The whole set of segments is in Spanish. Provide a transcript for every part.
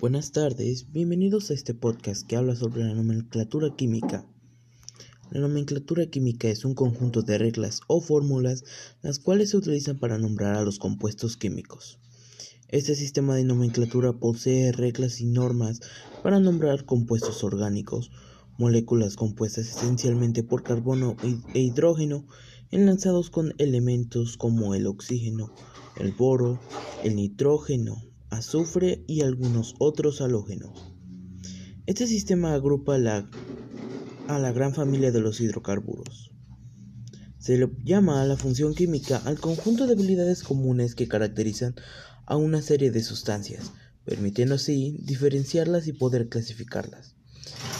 Buenas tardes, bienvenidos a este podcast que habla sobre la nomenclatura química. La nomenclatura química es un conjunto de reglas o fórmulas las cuales se utilizan para nombrar a los compuestos químicos. Este sistema de nomenclatura posee reglas y normas para nombrar compuestos orgánicos, moléculas compuestas esencialmente por carbono e hidrógeno, enlazados con elementos como el oxígeno, el boro, el nitrógeno, azufre y algunos otros halógenos. Este sistema agrupa a la gran familia de los hidrocarburos. Se le llama a la función química al conjunto de habilidades comunes que caracterizan a una serie de sustancias, permitiendo así diferenciarlas y poder clasificarlas.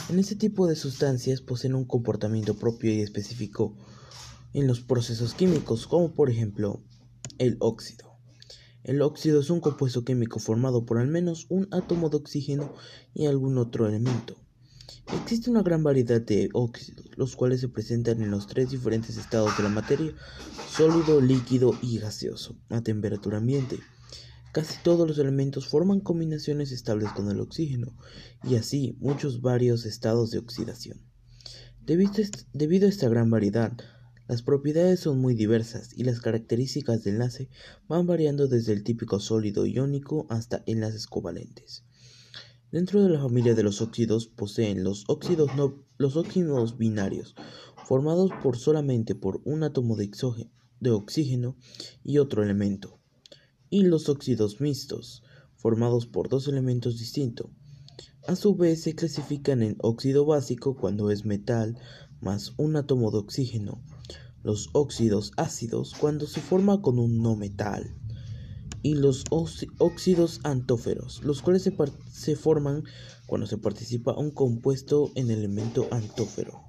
En este tipo de sustancias poseen un comportamiento propio y específico en los procesos químicos, como por ejemplo el óxido. El óxido es un compuesto químico formado por al menos un átomo de oxígeno y algún otro elemento. Existe una gran variedad de óxidos, los cuales se presentan en los tres diferentes estados de la materia, sólido, líquido y gaseoso, a temperatura ambiente. Casi todos los elementos forman combinaciones estables con el oxígeno, y así muchos varios estados de oxidación. Debido a esta gran variedad, las propiedades son muy diversas y las características de enlace van variando desde el típico sólido iónico hasta enlaces covalentes. Dentro de la familia de los óxidos poseen los óxidos, los óxidos binarios, formados por solamente por un átomo de, de oxígeno y otro elemento, y los óxidos mixtos, formados por dos elementos distintos. A su vez se clasifican en óxido básico cuando es metal más un átomo de oxígeno, los óxidos ácidos cuando se forma con un no metal y los óxidos antóferos, los cuales se, se forman cuando se participa un compuesto en elemento antófero.